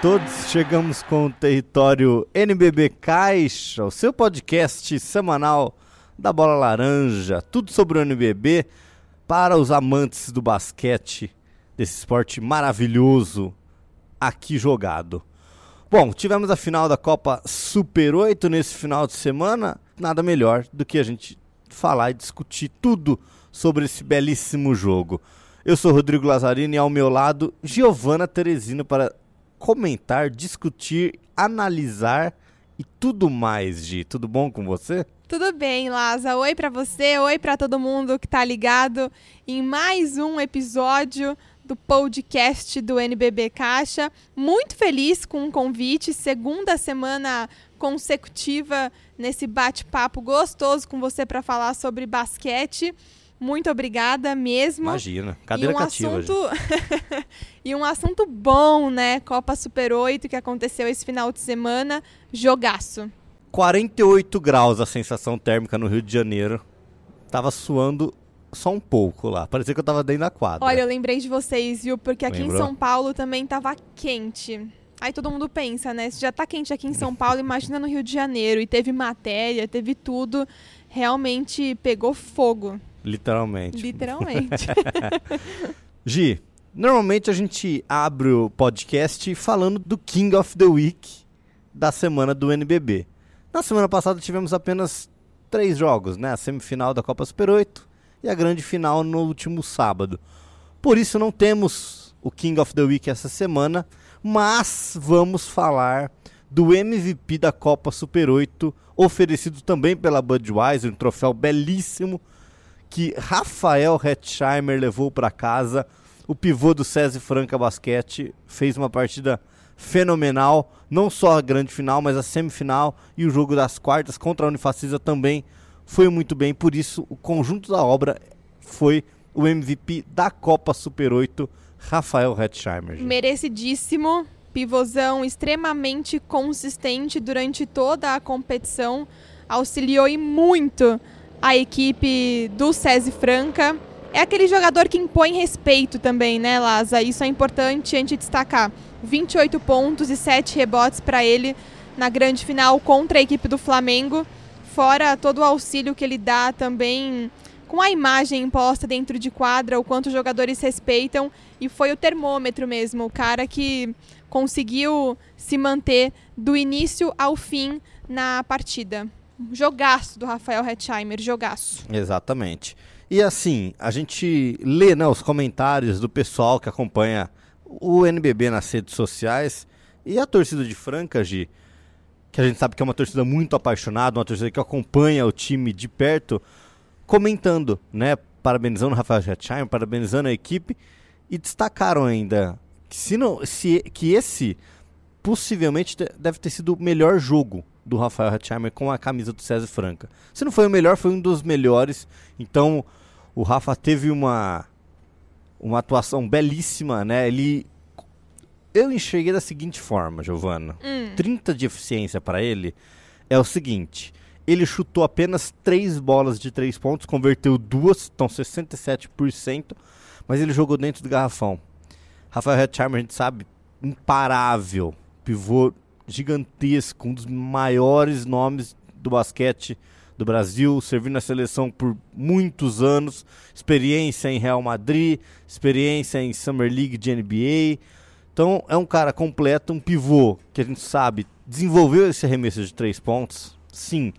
todos, chegamos com o território NBB Caixa, o seu podcast semanal da Bola Laranja, tudo sobre o NBB para os amantes do basquete, desse esporte maravilhoso aqui jogado. Bom, tivemos a final da Copa Super 8 nesse final de semana, nada melhor do que a gente falar e discutir tudo sobre esse belíssimo jogo. Eu sou Rodrigo Lazzarini e ao meu lado Giovana Teresino para comentar, discutir, analisar e tudo mais, Gi. Tudo bom com você? Tudo bem, Laza. Oi para você, oi para todo mundo que tá ligado em mais um episódio do podcast do NBB Caixa. Muito feliz com o convite, segunda semana consecutiva nesse bate-papo gostoso com você para falar sobre basquete. Muito obrigada mesmo. Imagina, cadeira e um cativa. Assunto... e um assunto bom, né? Copa Super 8 que aconteceu esse final de semana. Jogaço. 48 graus a sensação térmica no Rio de Janeiro. Tava suando só um pouco lá. Parecia que eu tava dentro da quadra. Olha, eu lembrei de vocês, viu? Porque aqui Lembrou? em São Paulo também tava quente. Aí todo mundo pensa, né? Se já tá quente aqui em São Paulo, imagina no Rio de Janeiro. E teve matéria, teve tudo. Realmente pegou fogo. Literalmente. Literalmente. Gi, normalmente a gente abre o podcast falando do King of the Week da semana do NBB. Na semana passada tivemos apenas três jogos, né? A semifinal da Copa Super 8 e a grande final no último sábado. Por isso não temos o King of the Week essa semana, mas vamos falar do MVP da Copa Super 8, oferecido também pela Budweiser, um troféu belíssimo que Rafael Hetzheimer levou para casa. O pivô do SESI Franca Basquete fez uma partida fenomenal, não só a grande final, mas a semifinal e o jogo das quartas contra a Unifacisa também foi muito bem, por isso o conjunto da obra foi o MVP da Copa Super 8, Rafael Hetzheimer. gente. Merecidíssimo. Pivôzão extremamente consistente durante toda a competição. Auxiliou e muito a equipe do SESI Franca. É aquele jogador que impõe respeito também, né, Laza? Isso é importante a gente destacar. 28 pontos e 7 rebotes para ele na grande final contra a equipe do Flamengo. Fora todo o auxílio que ele dá também com a imagem imposta dentro de quadra, o quanto os jogadores respeitam. E foi o termômetro mesmo, o cara que conseguiu se manter do início ao fim na partida. Jogaço do Rafael Hetzheimer, jogaço. Exatamente. E assim, a gente lê né, os comentários do pessoal que acompanha o NBB nas redes sociais e a torcida de Franca, Gi, que a gente sabe que é uma torcida muito apaixonada, uma torcida que acompanha o time de perto, comentando, né, parabenizando o Rafael Hetzheimer, parabenizando a equipe e destacaram ainda que, se não, se, que esse possivelmente te- deve ter sido o melhor jogo do Rafael Hetzheimer com a camisa do César Franca. Se não foi o melhor, foi um dos melhores. Então, o Rafa teve uma uma atuação belíssima, né? Ele eu enxerguei da seguinte forma, Giovana. Hum. 30 de eficiência para ele é o seguinte: ele chutou apenas três bolas de três pontos, converteu duas, então 67%, mas ele jogou dentro do garrafão. Rafael Hetzheimer, a gente sabe, imparável, pivô gigantesco, um dos maiores nomes do basquete do Brasil, servindo na seleção por muitos anos, experiência em Real Madrid, experiência em Summer League de NBA. Então é um cara completo, um pivô que a gente sabe desenvolveu esse arremesso de três pontos, sim.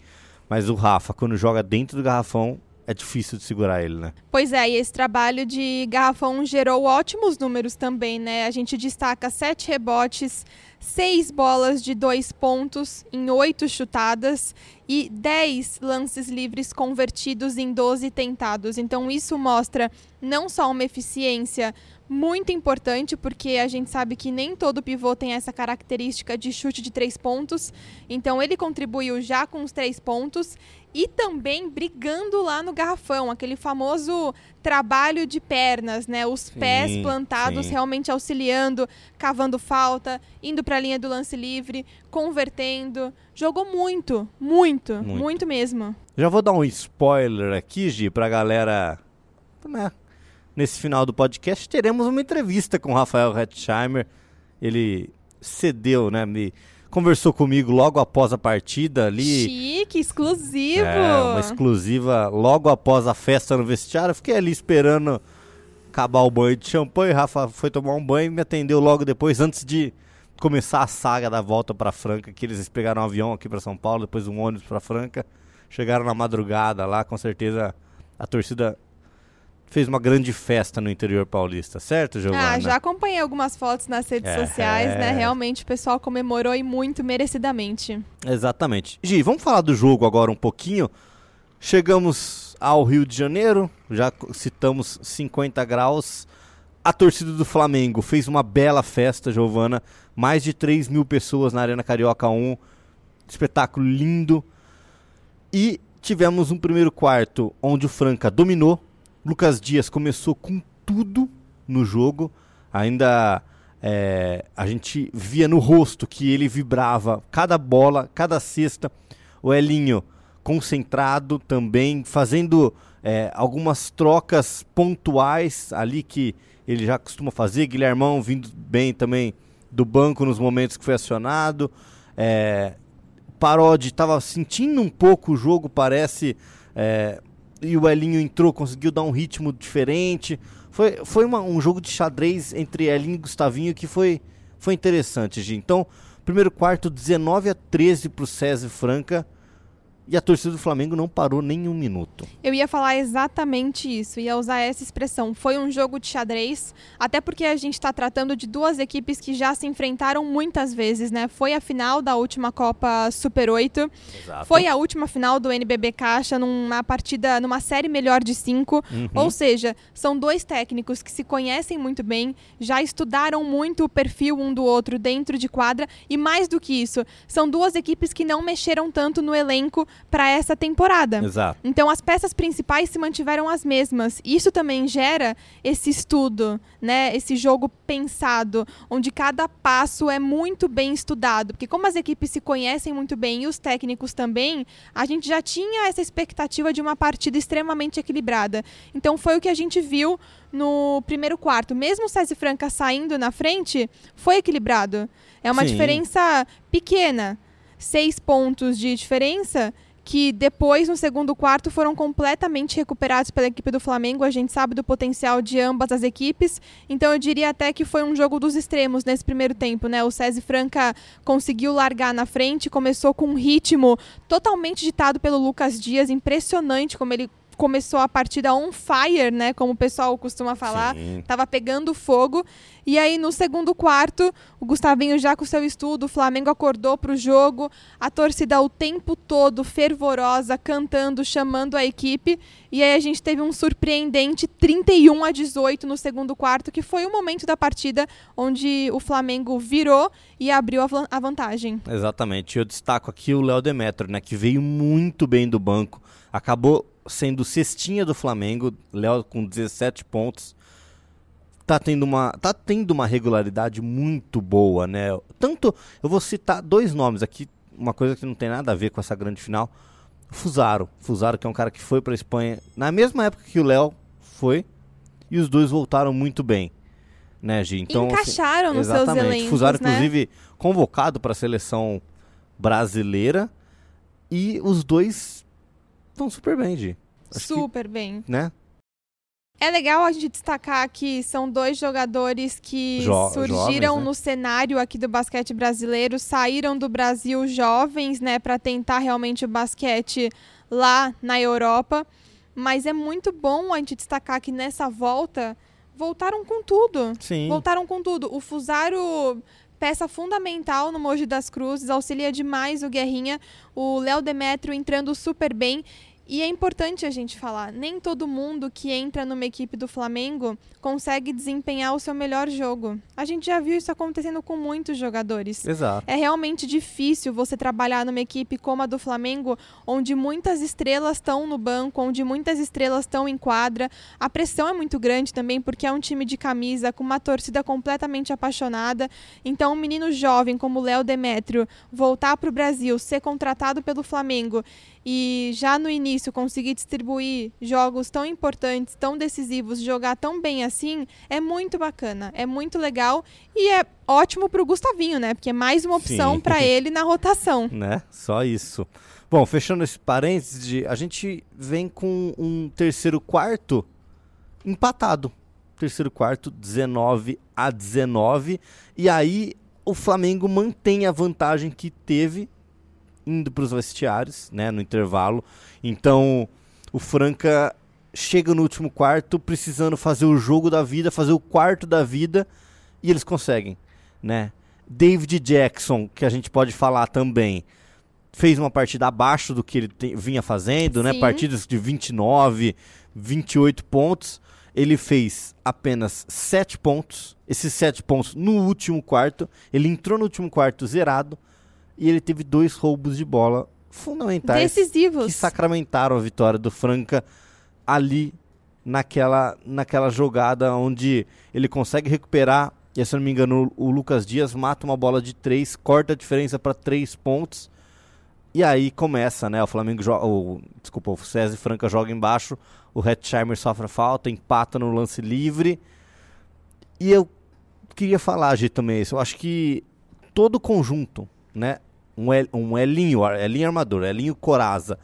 Mas o Rafa, quando joga dentro do garrafão, é difícil de segurar ele, né? Pois é, e esse trabalho de garrafão gerou ótimos números também, né? A gente destaca sete rebotes, seis bolas de dois pontos em oito chutadas e 10 lances livres convertidos em 12 tentados. Então isso mostra não só uma eficiência muito importante, porque a gente sabe que nem todo pivô tem essa característica de chute de três pontos. Então ele contribuiu já com os três pontos e também brigando lá no garrafão, aquele famoso trabalho de pernas, né? Os Sim, pés plantados sim. realmente auxiliando, cavando falta, indo para a linha do lance livre, convertendo. Jogou muito, muito, Muito. muito, mesmo. Já vou dar um spoiler aqui, Gi, pra galera. Né? Nesse final do podcast, teremos uma entrevista com o Rafael Hetzheimer. Ele cedeu, né? Me conversou comigo logo após a partida ali. Chique, exclusivo. É, uma exclusiva logo após a festa no vestiário. Eu fiquei ali esperando acabar o banho de champanhe. Rafa foi tomar um banho e me atendeu logo depois, antes de começar a saga da volta para Franca, que eles pegaram um avião aqui para São Paulo, depois um ônibus para Franca. Chegaram na madrugada lá, com certeza a torcida fez uma grande festa no interior paulista, certo, Giovana? Ah, já acompanhei algumas fotos nas redes é, sociais, né? Realmente o pessoal comemorou e muito merecidamente. Exatamente. Gi, vamos falar do jogo agora um pouquinho. Chegamos ao Rio de Janeiro, já citamos 50 graus. A torcida do Flamengo fez uma bela festa, Giovana. Mais de 3 mil pessoas na Arena Carioca 1. Espetáculo lindo. E tivemos um primeiro quarto onde o Franca dominou, Lucas Dias começou com tudo no jogo. Ainda é, a gente via no rosto que ele vibrava cada bola, cada cesta. O Elinho concentrado também, fazendo é, algumas trocas pontuais ali que ele já costuma fazer. Guilhermão vindo bem também do banco nos momentos que foi acionado. É, Parodi estava sentindo um pouco o jogo, parece. É, e o Elinho entrou, conseguiu dar um ritmo diferente. Foi, foi uma, um jogo de xadrez entre Elinho e Gustavinho que foi, foi interessante, Gi. Então, primeiro quarto, 19 a 13 para o César Franca. E a torcida do Flamengo não parou nem um minuto. Eu ia falar exatamente isso, ia usar essa expressão. Foi um jogo de xadrez, até porque a gente está tratando de duas equipes que já se enfrentaram muitas vezes, né? Foi a final da última Copa Super 8, Exato. foi a última final do NBB Caixa numa partida, numa série melhor de cinco. Uhum. Ou seja, são dois técnicos que se conhecem muito bem, já estudaram muito o perfil um do outro dentro de quadra e mais do que isso, são duas equipes que não mexeram tanto no elenco para essa temporada. Exato. Então as peças principais se mantiveram as mesmas. Isso também gera esse estudo, né? Esse jogo pensado, onde cada passo é muito bem estudado, porque como as equipes se conhecem muito bem e os técnicos também, a gente já tinha essa expectativa de uma partida extremamente equilibrada. Então foi o que a gente viu no primeiro quarto. Mesmo o César Franca saindo na frente, foi equilibrado. É uma Sim. diferença pequena seis pontos de diferença que depois, no segundo quarto, foram completamente recuperados pela equipe do Flamengo. A gente sabe do potencial de ambas as equipes. Então eu diria até que foi um jogo dos extremos nesse primeiro tempo, né? O César Franca conseguiu largar na frente, começou com um ritmo totalmente ditado pelo Lucas Dias, impressionante como ele começou a partida on fire, né? Como o pessoal costuma falar. Sim. Tava pegando fogo. E aí, no segundo quarto, o Gustavinho já com seu estudo, o Flamengo acordou para o jogo, a torcida o tempo todo fervorosa, cantando, chamando a equipe. E aí a gente teve um surpreendente 31 a 18 no segundo quarto, que foi o momento da partida onde o Flamengo virou e abriu a vantagem. Exatamente. Eu destaco aqui o Léo Demetrio, né, que veio muito bem do banco. Acabou sendo cestinha do Flamengo, Léo com 17 pontos. Tá tendo, uma, tá tendo uma regularidade muito boa, né? Tanto, eu vou citar dois nomes aqui, uma coisa que não tem nada a ver com essa grande final. Fusaro, Fusaro que é um cara que foi para Espanha na mesma época que o Léo foi, e os dois voltaram muito bem, né, Gi? Então, assim, Encaixaram assim, nos seus elencos, Fusaro, né? inclusive, convocado para a seleção brasileira, e os dois estão super bem, Gi. Acho super que, bem. Né? É legal a gente destacar que são dois jogadores que jo surgiram jovens, né? no cenário aqui do basquete brasileiro, saíram do Brasil jovens, né, para tentar realmente o basquete lá na Europa. Mas é muito bom a gente destacar que nessa volta voltaram com tudo. Sim. Voltaram com tudo. O Fusaro peça fundamental no Mogi das Cruzes, auxilia demais o Guerrinha, o Léo Demetrio entrando super bem. E é importante a gente falar, nem todo mundo que entra numa equipe do Flamengo consegue desempenhar o seu melhor jogo. A gente já viu isso acontecendo com muitos jogadores. Exato. É realmente difícil você trabalhar numa equipe como a do Flamengo, onde muitas estrelas estão no banco, onde muitas estrelas estão em quadra. A pressão é muito grande também, porque é um time de camisa com uma torcida completamente apaixonada. Então, um menino jovem como o Léo Demétrio voltar para o Brasil, ser contratado pelo Flamengo e já no início conseguir distribuir jogos tão importantes, tão decisivos, jogar tão bem assim, é muito bacana, é muito legal e é ótimo para o Gustavinho, né? Porque é mais uma opção para ele na rotação. Né? Só isso. Bom, fechando esse parênteses, de, a gente vem com um terceiro quarto empatado. Terceiro quarto, 19 a 19. E aí o Flamengo mantém a vantagem que teve indo para os vestiários, né, no intervalo. Então, o Franca chega no último quarto precisando fazer o jogo da vida, fazer o quarto da vida, e eles conseguem, né? David Jackson, que a gente pode falar também, fez uma partida abaixo do que ele te, vinha fazendo, né? Sim. Partidas de 29, 28 pontos. Ele fez apenas 7 pontos. Esses 7 pontos no último quarto. Ele entrou no último quarto zerado. E ele teve dois roubos de bola fundamentais Decisivos. que sacramentaram a vitória do Franca ali naquela, naquela jogada onde ele consegue recuperar. E se eu não me engano, o Lucas Dias mata uma bola de três, corta a diferença para três pontos. E aí começa, né? O Flamengo joga. O, desculpa, o César Franca joga embaixo. O Hetzheimer sofre a falta, empata no lance livre. E eu queria falar, G, também isso. Eu acho que todo o conjunto, né? Um, El, um Elinho, Elinho Armador, Elinho Coraza,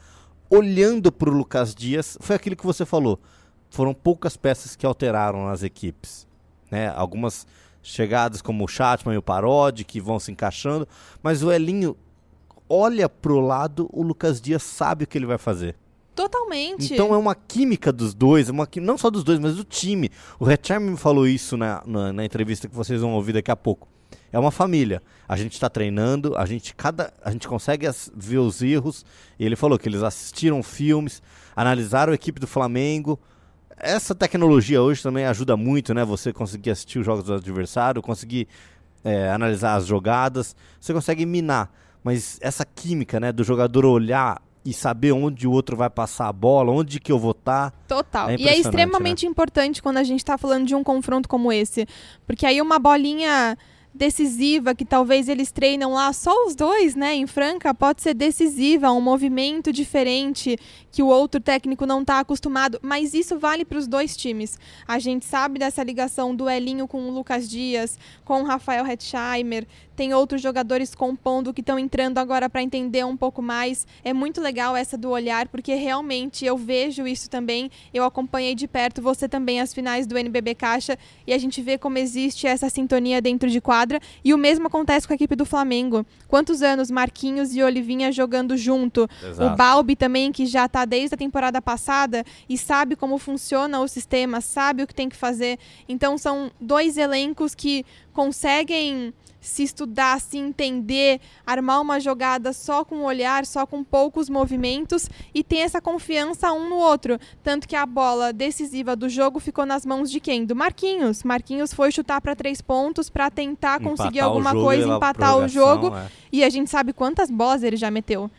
olhando para o Lucas Dias, foi aquilo que você falou. Foram poucas peças que alteraram as equipes. Né? Algumas chegadas como o Chatman e o Parodi, que vão se encaixando. Mas o Elinho olha pro lado, o Lucas Dias sabe o que ele vai fazer. Totalmente. Então é uma química dos dois, é uma não só dos dois, mas do time. O Retcharm me falou isso na, na, na entrevista que vocês vão ouvir daqui a pouco. É uma família. A gente está treinando, a gente cada a gente consegue as- ver os erros. E ele falou que eles assistiram filmes, analisaram a equipe do Flamengo. Essa tecnologia hoje também ajuda muito, né? Você conseguir assistir os jogos do adversário, conseguir é, analisar as jogadas, você consegue minar. Mas essa química, né, do jogador olhar e saber onde o outro vai passar a bola, onde que eu vou estar. Total. É e é impressionante, extremamente importante quando a gente está falando de um confronto como esse. Porque aí uma bolinha decisiva que talvez eles treinam lá só os dois, né, em Franca, pode ser decisiva, um movimento diferente que o outro técnico não está acostumado, mas isso vale para os dois times. A gente sabe dessa ligação do Elinho com o Lucas Dias, com o Rafael Hetzheimer, tem outros jogadores compondo que estão entrando agora para entender um pouco mais. É muito legal essa do olhar, porque realmente eu vejo isso também. Eu acompanhei de perto, você também, as finais do NBB Caixa, e a gente vê como existe essa sintonia dentro de quadra. E o mesmo acontece com a equipe do Flamengo. Quantos anos Marquinhos e Olivinha jogando junto? O Balbi também, que já está desde a temporada passada e sabe como funciona o sistema, sabe o que tem que fazer. Então são dois elencos que conseguem se estudar, se entender, armar uma jogada só com o olhar, só com poucos movimentos e ter essa confiança um no outro. Tanto que a bola decisiva do jogo ficou nas mãos de quem? Do Marquinhos. Marquinhos foi chutar para três pontos para tentar conseguir Empatar o alguma coisa, empatar o jogo. é. E a gente sabe quantas bolas ele já meteu.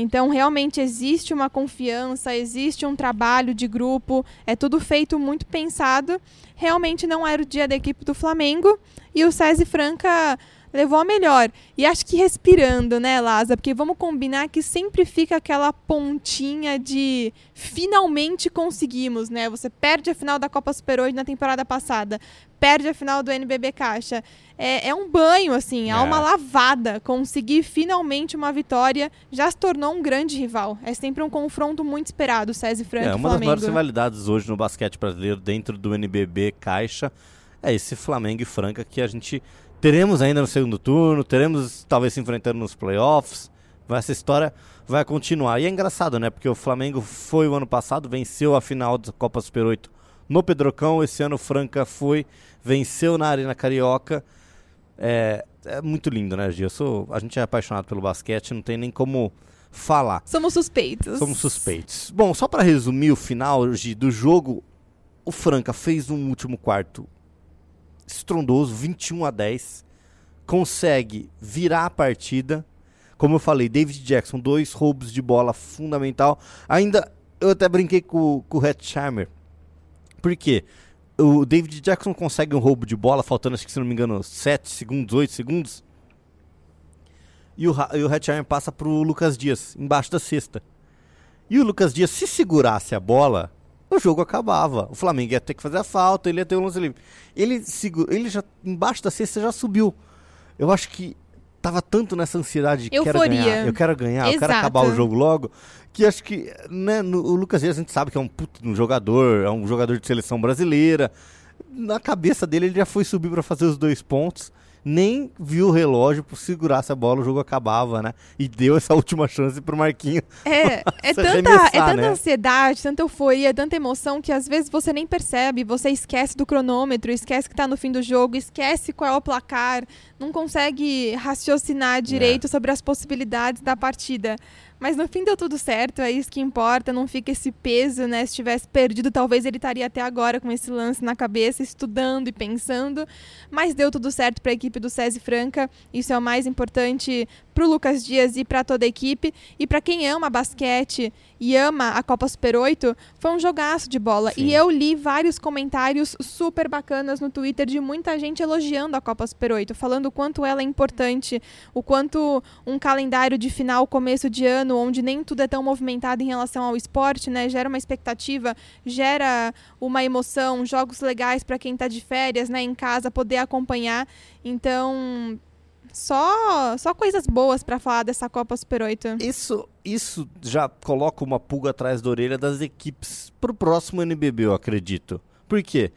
Então, realmente existe uma confiança, existe um trabalho de grupo, é tudo feito muito pensado. Realmente não era o dia da equipe do Flamengo e o César Franca levou a melhor. E acho que respirando, né, Laza? Porque vamos combinar que sempre fica aquela pontinha de finalmente conseguimos, né? Você perde a final da Copa Super 8 na temporada passada, perde a final do NBB Caixa. É, é um banho, assim, há É. uma lavada. Conseguir finalmente uma vitória já se tornou um grande rival. É sempre um confronto muito esperado, César Franca É, e uma das maiores rivalidades hoje no basquete brasileiro dentro do NBB Caixa é esse Flamengo e Franca que a gente teremos ainda no segundo turno, teremos talvez se enfrentando nos playoffs. Essa história vai continuar. E é engraçado, né? Porque o Flamengo foi o ano passado, venceu a final da Copa Super 8 no Pedrocão. Esse ano o Franca foi, venceu na Arena Carioca. É, é muito lindo, né, Gia? Eu sou, a gente é apaixonado pelo basquete, não tem nem como falar. Somos suspeitos. Somos suspeitos. Bom, só para resumir o final Gi, do jogo, o Franca fez um último quarto estrondoso, 21 a 10. Consegue virar a partida. Como eu falei, David Jackson, dois roubos de bola fundamental. Ainda, eu até brinquei com, com o Hetzheimer. Por quê? O David Jackson consegue um roubo de bola, faltando, acho que se não me engano, 7 segundos, 8 segundos. E o, e o Hetzheimer passa pro Lucas Dias, embaixo da cesta. E o Lucas Dias, se segurasse a bola, o jogo acabava. O Flamengo ia ter que fazer a falta, ele ia ter um lance livre. Ele, ele já, embaixo da cesta, já subiu. Eu acho que tava tanto nessa ansiedade de quero ganhar, eu quero ganhar, eu quero Exato. acabar o jogo logo, que acho que né, no- o Lucas Dias a gente sabe que é um puto um jogador, é um jogador de seleção brasileira. Na cabeça dele ele já foi subir para fazer os dois pontos, nem viu o relógio, por segurasse a bola o jogo acabava, né? E deu essa última chance pro Marquinho. É, é tanta, é tanta né? ansiedade, tanta euforia, tanta emoção que às vezes você nem percebe, você esquece do cronômetro, esquece que tá no fim do jogo, esquece qual é o placar, não consegue raciocinar direito sobre as possibilidades da partida. Mas no fim deu tudo certo, é isso que importa, não fica esse peso, né? Se tivesse perdido, talvez ele estaria até agora com esse lance na cabeça, estudando e pensando. Mas deu tudo certo para a equipe do SESI Franca, isso é o mais importante para o Lucas Dias e para toda a equipe. E para quem ama basquete e ama a Copa Super 8, foi um jogaço de bola. Sim. E eu li vários comentários super bacanas no Twitter de muita gente elogiando a Copa Super 8, falando o quanto ela é importante, o quanto um calendário de final, começo de ano, onde nem tudo é tão movimentado em relação ao esporte, né? Gera uma expectativa, gera uma emoção, jogos legais para quem está de férias, né, em casa, poder acompanhar. Então, só só coisas boas para falar dessa Copa Super 8. Isso, isso já coloca uma pulga atrás da orelha das equipes pro próximo NBB, eu acredito. Por quê?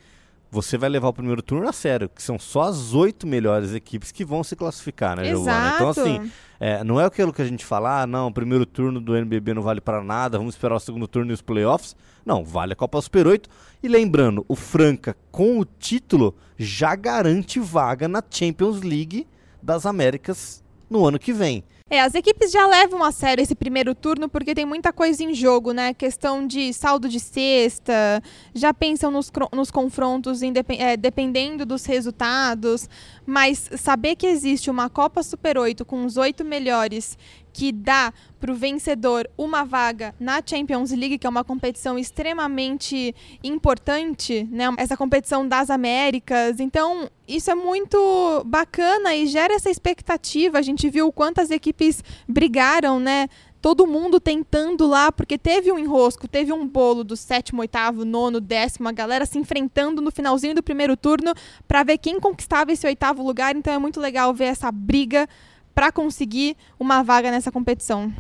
Você vai levar o primeiro turno a sério, que são só as oito melhores equipes que vão se classificar, né, Giovana? Então, assim, é, não é aquilo que a gente fala, ah, não, o primeiro turno do NBB não vale para nada, vamos esperar o segundo turno e os playoffs. Não, vale a Copa Super 8. E lembrando, o Franca, com o título, já garante vaga na Champions League das Américas no ano que vem. É, as equipes já levam a sério esse primeiro turno porque tem muita coisa em jogo, né? Questão de saldo de cesta, já pensam nos, nos confrontos é, dependendo dos resultados, mas saber que existe uma Copa Super 8 com os oito melhores que dá para o vencedor uma vaga na Champions League, que é uma competição extremamente importante, né? Essa competição das Américas. Então, isso é muito bacana e gera essa expectativa. A gente viu quantas equipes brigaram, né? Todo mundo tentando lá, porque teve um enrosco, teve um bolo do sétimo, oitavo, nono, décimo, a galera se enfrentando no finalzinho do primeiro turno para ver quem conquistava esse oitavo lugar. Então é muito legal ver essa briga para conseguir uma vaga nessa competição.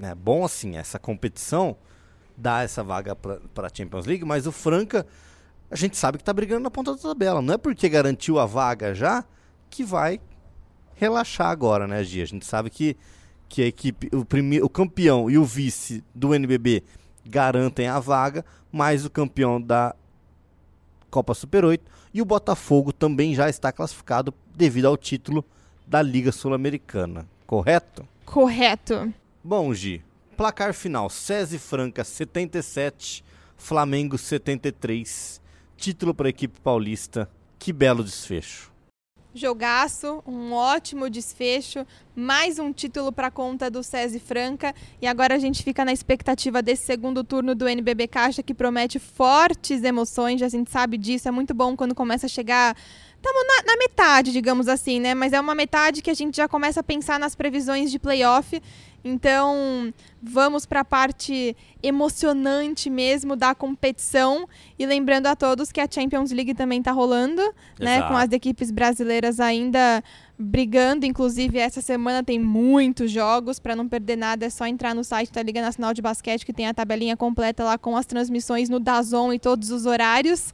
É bom assim, essa competição dá essa vaga para a Champions League, mas o Franca, a gente sabe que tá brigando na ponta da tabela. Não é porque garantiu a vaga já que vai relaxar agora, né, Gia? A gente sabe que, que a equipe, o, prime, o campeão e o vice do NBB garantem a vaga, mas o campeão da Copa Super 8 e o Botafogo também já está classificado devido ao título da Liga Sul-Americana, correto? Correto. Bom, Gi, placar final: SESI Franca 77, Flamengo 73. Título para a equipe paulista. Que belo desfecho. Jogaço, um ótimo desfecho, mais um título para conta do SESI Franca e agora a gente fica na expectativa desse segundo turno do NBB Caixa que promete fortes emoções, a gente sabe disso, é muito bom quando começa a chegar Estamos na, na metade, digamos assim, né? Mas é uma metade que a gente já começa a pensar nas previsões de playoff. Então, vamos para a parte emocionante mesmo da competição. E lembrando a todos que a Champions League também está rolando, né? Exato. Com as equipes brasileiras ainda brigando. Inclusive, essa semana tem muitos jogos. Para não perder nada, é só entrar no site da Liga Nacional de Basquete, que tem a tabelinha completa lá com as transmissões no Dazon e todos os horários.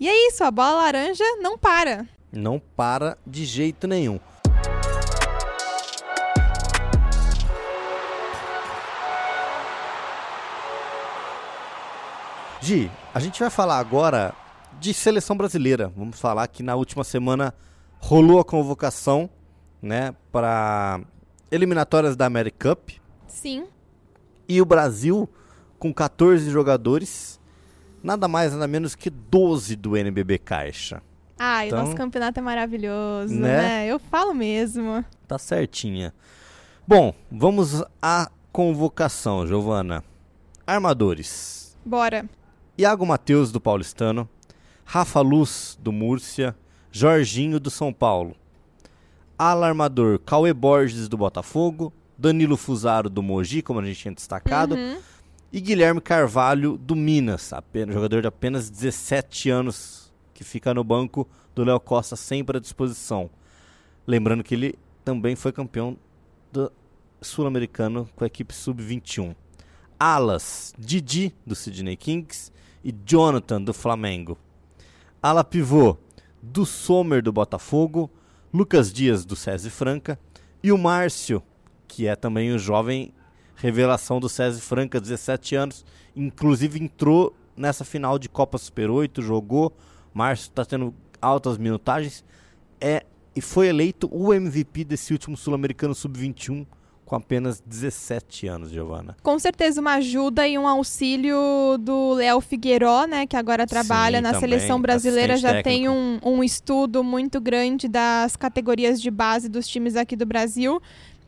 E é isso, a bola laranja não para. Não para de jeito nenhum. Gi, a gente vai falar agora de seleção brasileira. Vamos falar que na última semana rolou a convocação, né, para eliminatórias da America Cup Sim. e o Brasil com 14 jogadores, nada mais nada menos que 12 do NBB Caixa. Ai, Então, o nosso campeonato é maravilhoso, né? né? Eu falo mesmo. Tá certinha. Bom, vamos à convocação, Giovana. Armadores. Bora. Iago Matheus, do Paulistano. Rafa Luz, do Múrcia. Jorginho, do São Paulo. Alarmador, Cauê Borges, do Botafogo. Danilo Fusaro, do Mogi, como a gente tinha destacado. Uhum. E Guilherme Carvalho, do Minas, apenas, jogador de apenas 17 anos, que fica no banco do Léo Costa sempre à disposição. Lembrando que ele também foi campeão do Sul-Americano com a equipe Sub-21. Alas, Didi, do Sydney Kings, e Jonathan, do Flamengo. Ala pivô, do Sommer, do Botafogo, Lucas Dias, do SESI Franca, e o Márcio, que é também o jovem revelação do César Franca, 17 anos, inclusive entrou nessa final de Copa Super 8, jogou, Márcio está tendo altas minutagens, é e foi eleito o MVP desse último Sul-Americano Sub-21 com apenas 17 anos, Giovana. Com certeza uma ajuda e um auxílio do Léo Figueiró, né, que agora trabalha Sim, na também, seleção brasileira, já assistente tem técnico. um, um estudo muito grande das categorias de base dos times aqui do Brasil.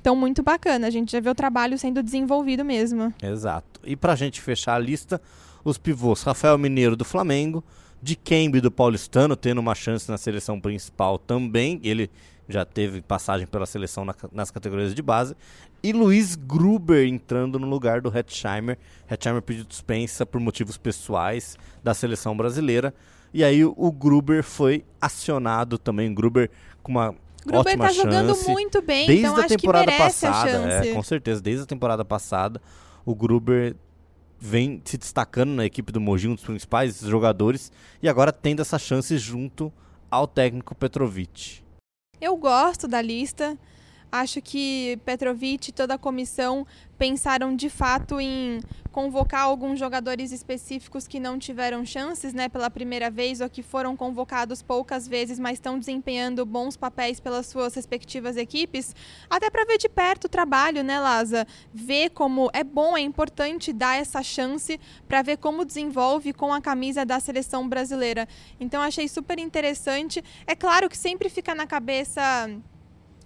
Então, muito bacana. A gente já vê o trabalho sendo desenvolvido mesmo. Exato. E pra gente fechar a lista, os pivôs Rafael Mineiro do Flamengo, de Kembe do Paulistano, tendo uma chance na seleção principal também. Ele já teve passagem pela seleção na- nas categorias de base. E Luiz Gruber entrando no lugar do Hetzheimer. Hetzheimer pediu dispensa por motivos pessoais da seleção brasileira. E aí o Gruber foi acionado também. Gruber com uma Gruber ótima tá jogando chance. muito bem, Desde então a acho temporada que merece passada, a chance. é, com certeza, desde a temporada passada, o Gruber vem se destacando na equipe do Mogi, um dos principais jogadores, e agora tendo essa chance junto ao técnico Petrovic. Eu gosto da lista. Acho que Petrovic e toda a comissão pensaram de fato em convocar alguns jogadores específicos que não tiveram chances né, pela primeira vez ou que foram convocados poucas vezes, mas estão desempenhando bons papéis pelas suas respectivas equipes, até para ver de perto o trabalho, né, Laza? Ver como é bom, é importante dar essa chance para ver como desenvolve com a camisa da seleção brasileira. Então achei super interessante. É claro que sempre fica na cabeça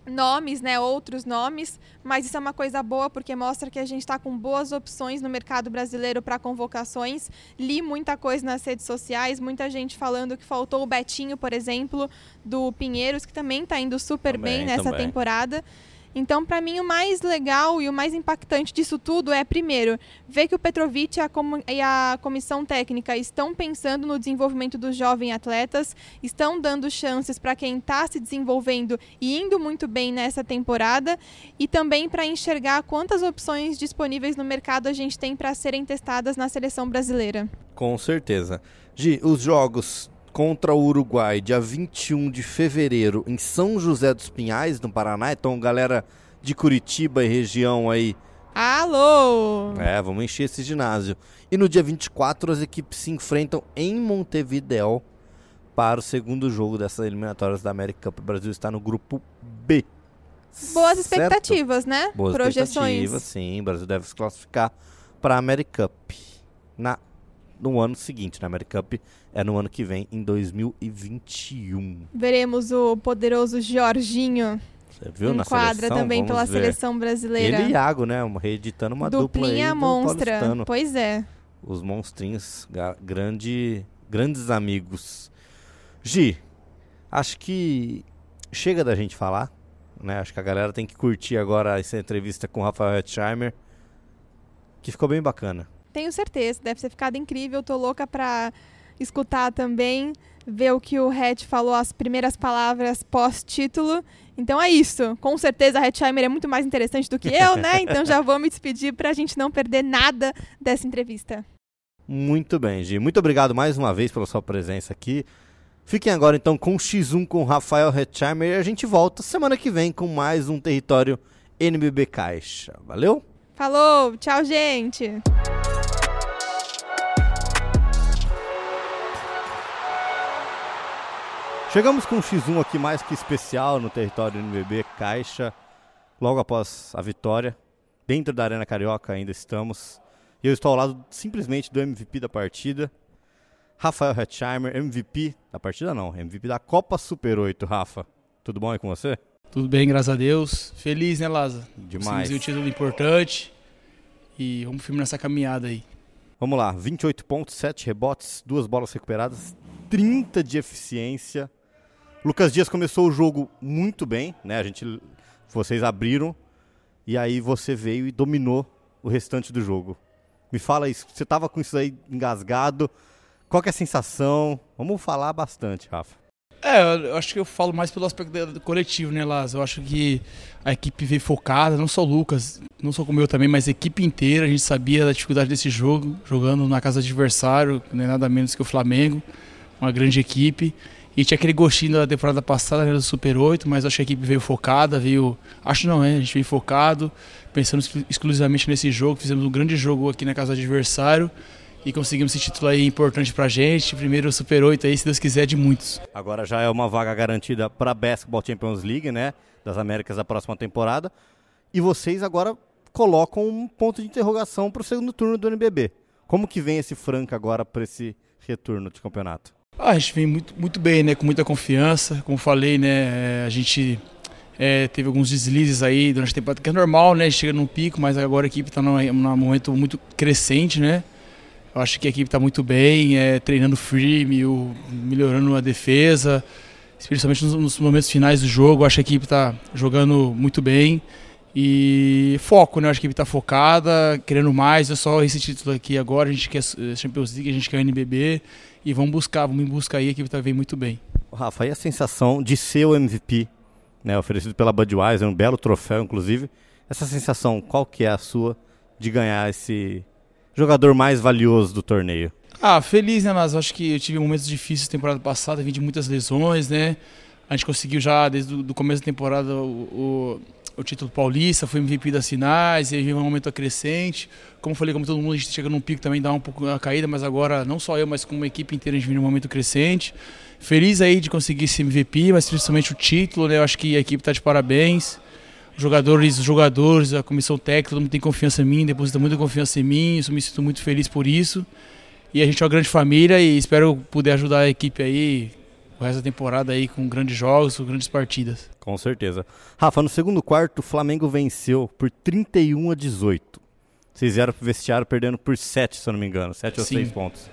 nomes, né, outros nomes, mas isso é uma coisa boa porque mostra que a gente está com boas opções no mercado brasileiro para convocações. Li muita coisa nas redes sociais, muita gente falando que faltou o Betinho, por exemplo, do Pinheiros, que também está indo super Também, bem nessa também. temporada. Então, para mim, o mais legal e o mais impactante disso tudo é, primeiro, ver que o Petrovic e a, comu- e a comissão técnica estão pensando no desenvolvimento dos jovens atletas, estão dando chances para quem está se desenvolvendo e indo muito bem nessa temporada, e também para enxergar quantas opções disponíveis no mercado a gente tem para serem testadas na seleção brasileira. Com certeza. Gi, os jogos contra o Uruguai, dia 21 de fevereiro, em São José dos Pinhais, no Paraná. Então, galera de Curitiba e região aí, Alô! É, vamos encher esse ginásio. E no dia 24, as equipes se enfrentam em Montevideo para o segundo jogo dessas eliminatórias da América Cup. O Brasil está no grupo B. Boas Certo? expectativas, né? Boas Projeções. expectativas, sim. O Brasil deve se classificar para a América Cup na, no ano seguinte. Na América Cup é no ano que vem, em 2021. Veremos o poderoso Jorginho Você viu na seleção? também Vamos pela ver. seleção brasileira. Ele e Iago, né? Reeditando uma dupla aí Duplinha monstra. paulistano. Pois é. Os monstrinhos, grande, grandes amigos. Gi, acho que chega da gente falar, né? Acho que a galera tem que curtir agora essa entrevista com o Rafael Hetzheimer, que ficou bem bacana. Tenho certeza, deve ter ficado incrível. Tô louca pra escutar também, ver o que o Hatch falou, as primeiras palavras pós-título. Então é isso. Com certeza a Hetzheimer é muito mais interessante do que eu, né? Então já vou me despedir pra gente não perder nada dessa entrevista. Muito bem, Gi. Muito obrigado mais uma vez pela sua presença aqui. Fiquem agora então com o X1 com o Rafael Hetzheimer e a gente volta semana que vem com mais um território NBB Caixa. Valeu? Falou, tchau, gente. Chegamos com um X1 aqui mais que especial no território NBB Caixa, logo após a vitória. Dentro da Arena Carioca ainda estamos. E eu estou ao lado simplesmente do MVP da partida, Rafael Hetzheimer, MVP da partida não, MVP da Copa Super 8, Rafa. Tudo bom aí com você? Tudo bem, graças a Deus. Feliz, né, Laza? Demais. Conseguimos um título importante. E vamos firme nessa caminhada aí. Vamos lá, 28 pontos, 7 rebotes, duas bolas recuperadas, 30 de eficiência. Lucas Dias começou o jogo muito bem, né? A gente vocês abriram e aí você veio e dominou o restante do jogo. Me fala isso. Você tava com isso aí engasgado. Qual que é a sensação? Vamos falar bastante, Rafa. É, eu acho que eu falo mais pelo aspecto coletivo, né, Laz? Eu acho que a equipe veio focada, não só o Lucas, não só como eu também, mas a equipe inteira. A gente sabia da dificuldade desse jogo, jogando na casa do adversário, nem é nada menos que o Flamengo, uma grande equipe. E tinha aquele gostinho da temporada passada, né, do Super 8, mas acho que a equipe veio focada, veio. Acho não, é, a gente veio focado, pensando exclusivamente nesse jogo. Fizemos um grande jogo aqui na casa do adversário e conseguimos esse título aí importante pra gente. Primeiro Super 8 aí, se Deus quiser, de muitos. Agora já é uma vaga garantida para a Basketball Champions League, né? Das Américas da próxima temporada. E vocês agora colocam um ponto de interrogação para o segundo turno do NBB. Como que vem esse Franca agora para esse retorno de campeonato? Ah, a gente vem muito, muito bem, né? Com muita confiança. Como falei, né? A gente é, teve alguns deslizes aí durante a temporada, que é normal, né? Chega num pico, mas agora a equipe está num, num momento muito crescente, né? Eu acho que a equipe está muito bem, é, treinando firme, melhorando a defesa, especialmente nos, nos, momentos finais do jogo. Eu acho que a equipe está jogando muito bem. E foco, né? Eu acho que a equipe está focada, querendo mais. É só esse título aqui agora. A gente quer Champions League, a gente quer NBB. E vamos buscar, vamos em busca aí. A equipe está vendo muito bem. Rafa, e a sensação de ser o MVP, né? Oferecido pela Budweiser, um belo troféu, inclusive. Essa sensação, qual que é a sua de ganhar esse jogador mais valioso do torneio? Ah, feliz, né, mas acho que eu tive momentos difíceis na temporada passada, vim de muitas lesões, né? A gente conseguiu já desde o começo da temporada o, o, o título paulista, foi MVP das finais, e aí um momento crescente. Como falei, como todo mundo, a gente chega num pico também, dá um pouco a caída, mas agora não só eu, mas como a equipe inteira a gente vem num momento crescente. Feliz aí de conseguir esse MVP, mas principalmente o título, né? Eu acho que a equipe está de parabéns jogadores, os jogadores, a comissão técnica, todo mundo tem confiança em mim, deposita muita confiança em mim, isso me sinto muito feliz por isso. E a gente é uma grande família e espero poder ajudar a equipe aí o resto da temporada aí com grandes jogos, com grandes partidas. Com certeza. Rafa, no segundo quarto, o Flamengo venceu por 31 a 18. Vocês vieram pro vestiário perdendo por 7, se eu não me engano, 7 ou 6 pontos.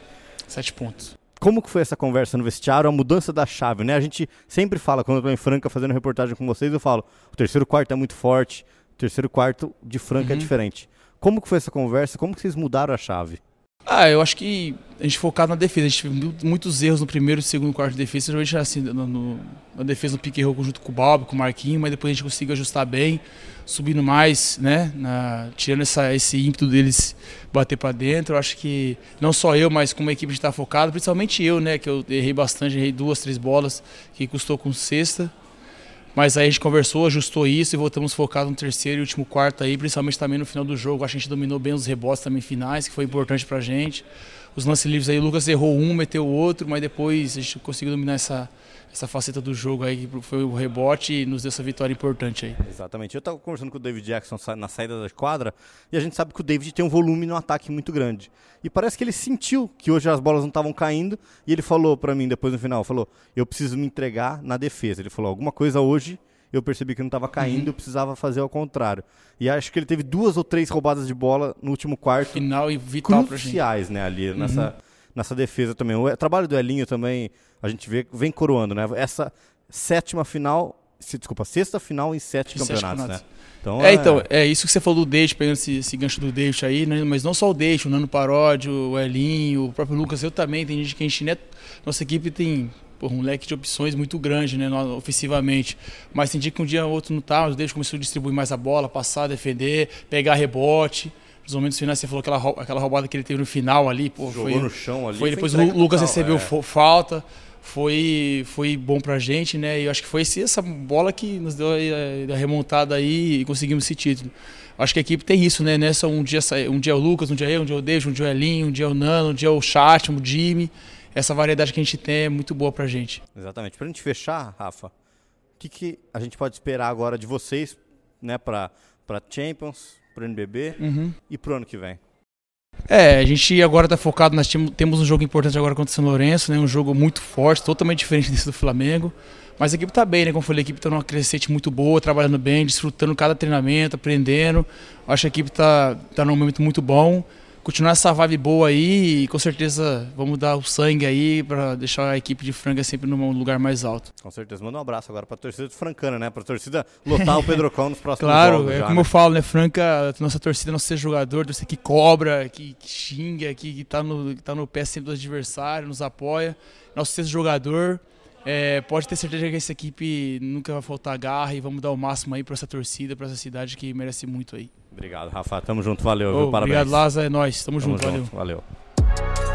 7 pontos como que foi essa conversa no vestiário, a mudança da chave, né? A gente sempre fala, quando eu estou em Franca fazendo reportagem com vocês, eu falo, o terceiro quarto é muito forte, o terceiro quarto de Franca é uhum. é diferente. Como que foi essa conversa? Como que vocês mudaram a chave? Ah, eu acho que a gente focado na defesa. A gente teve muitos erros no primeiro segundo quarto de defesa. Geralmente assim, no, no, na defesa no pique errou junto com o Bob, com o Marquinho, mas depois a gente conseguiu ajustar bem, subindo mais, né? Na, tirando essa, esse ímpeto deles bater para dentro. Eu acho que não só eu, mas como a equipe está focada, principalmente eu, né? Que eu errei bastante, errei duas, três bolas, que custou com sexta. Mas aí a gente conversou, ajustou isso e voltamos focados no terceiro e último quarto aí, principalmente também no final do jogo. Acho que a gente dominou bem os rebotes também finais, que foi importante pra gente. Os lances livres aí, o Lucas errou um, meteu o outro, mas depois a gente conseguiu dominar essa, essa faceta do jogo aí, que foi o rebote e nos deu essa vitória importante aí. Exatamente. Eu estava conversando com o David Jackson na saída da quadra e a gente sabe que o David tem um volume no ataque muito grande. E parece que ele sentiu que hoje as bolas não estavam caindo e ele falou para mim depois no final, falou, eu preciso me entregar na defesa. Ele falou, alguma coisa hoje eu percebi que não estava caindo, uhum. eu precisava fazer ao contrário. E acho que ele teve duas ou três roubadas de bola no último quarto. Final e vital cruciais, né, ali uhum. nessa, nessa defesa também. O trabalho do Elinho também a gente vê, vem coroando, né? Essa sétima final, se, desculpa, sexta final em sete, campeonatos, sete campeonatos, né? Então, é, é, então, é isso que você falou do Deixe, pegando esse, esse, gancho do Deixe aí, né? mas não só o Deixe, o Nano Paródio, o Elinho, o próprio Lucas, eu também, tem gente que a gente, né? Nossa equipe tem um leque de opções muito grande, né, ofensivamente. Mas dia que um dia ou outro não tá, o Deixe começou a distribuir mais a bola, passar, defender, pegar rebote nos momentos finais, você falou aquela, aquela roubada que ele teve no final ali, pô, Jogou foi, no chão ali. Foi depois o Lucas recebeu é. falta, foi, foi bom pra gente, né? E eu acho que foi essa bola que nos deu a, remontada aí e conseguimos esse título. Acho que a equipe tem isso, né? Nessa um dia um dia é o Lucas, um dia é eu, um dia é o Dejo, um dia é o Elinho, um dia é o Nano, um dia é o Chat, o Jimmy. Essa variedade que a gente tem é muito boa pra gente. Exatamente. Pra gente fechar, Rafa, o que, que a gente pode esperar agora de vocês, né, pra, pra Champions, pro NBB uhum. e pro ano que vem? É, a gente agora está focado, nós temos um jogo importante agora contra o São Lourenço, né? Um jogo muito forte, totalmente diferente desse do Flamengo. Mas a equipe está bem, né? Como eu falei, a equipe está numa crescente muito boa, trabalhando bem, desfrutando cada treinamento, aprendendo. Acho que a equipe está tá num momento muito bom. Continuar essa vibe boa aí e com certeza vamos dar o sangue aí para deixar a equipe de Franca sempre num lugar mais alto. Com certeza. Manda um abraço agora para a torcida de Francana, né? Para a torcida lotar o Pedrocão nos próximos claro, jogos. Claro, é já, como né? eu falo, né? Franca, nossa torcida não ser jogador, torcida que cobra, que, que xinga, que, que, tá no, que tá no pé sempre do adversário, nos apoia. Nosso sexto jogador. É, pode ter certeza que essa equipe nunca vai faltar garra e vamos dar o máximo aí para essa torcida, para essa cidade que merece muito aí. Obrigado, Rafa. Tamo junto, valeu. Oh, viu? Parabéns. Obrigado, Laza. É nóis. Tamo, Tamo junto, junto, valeu. valeu.